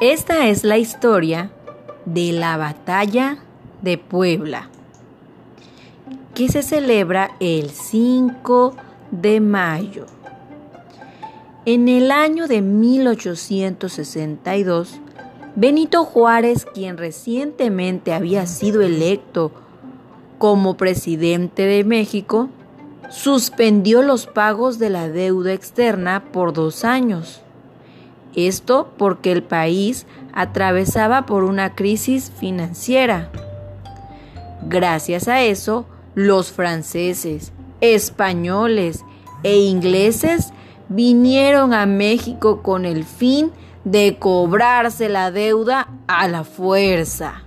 Esta es la historia de la batalla de Puebla, que se celebra el 5 de mayo. En el año de 1862, Benito Juárez, quien recientemente había sido electo como presidente de México, suspendió los pagos de la deuda externa por dos años. Esto porque el país atravesaba por una crisis financiera. Gracias a eso, los franceses, españoles e ingleses vinieron a México con el fin de cobrarse la deuda a la fuerza.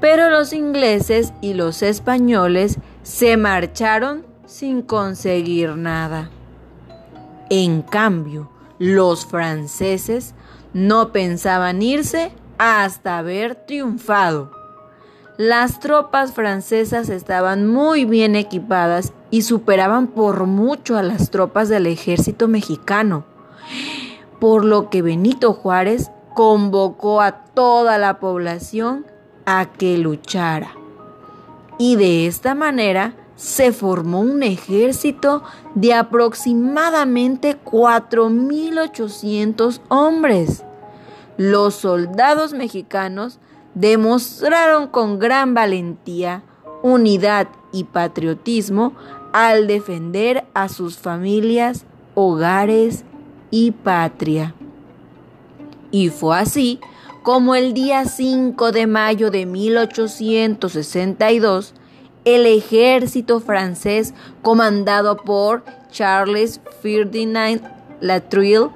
Pero los ingleses y los españoles se marcharon sin conseguir nada. En cambio, los franceses no pensaban irse hasta haber triunfado. Las tropas francesas estaban muy bien equipadas y superaban por mucho a las tropas del ejército mexicano, por lo que Benito Juárez convocó a toda la población a que luchara. Y de esta manera se formó un ejército de aproximadamente 4.800 hombres. Los soldados mexicanos demostraron con gran valentía, unidad y patriotismo al defender a sus familias, hogares y patria. Y fue así como el día 5 de mayo de 1862, el ejército francés comandado por Charles Ferdinand Latrille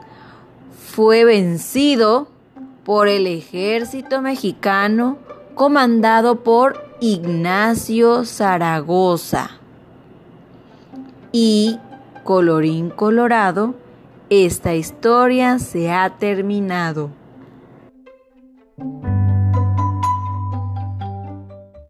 fue vencido por el ejército mexicano comandado por Ignacio Zaragoza. Y, colorín colorado, esta historia se ha terminado.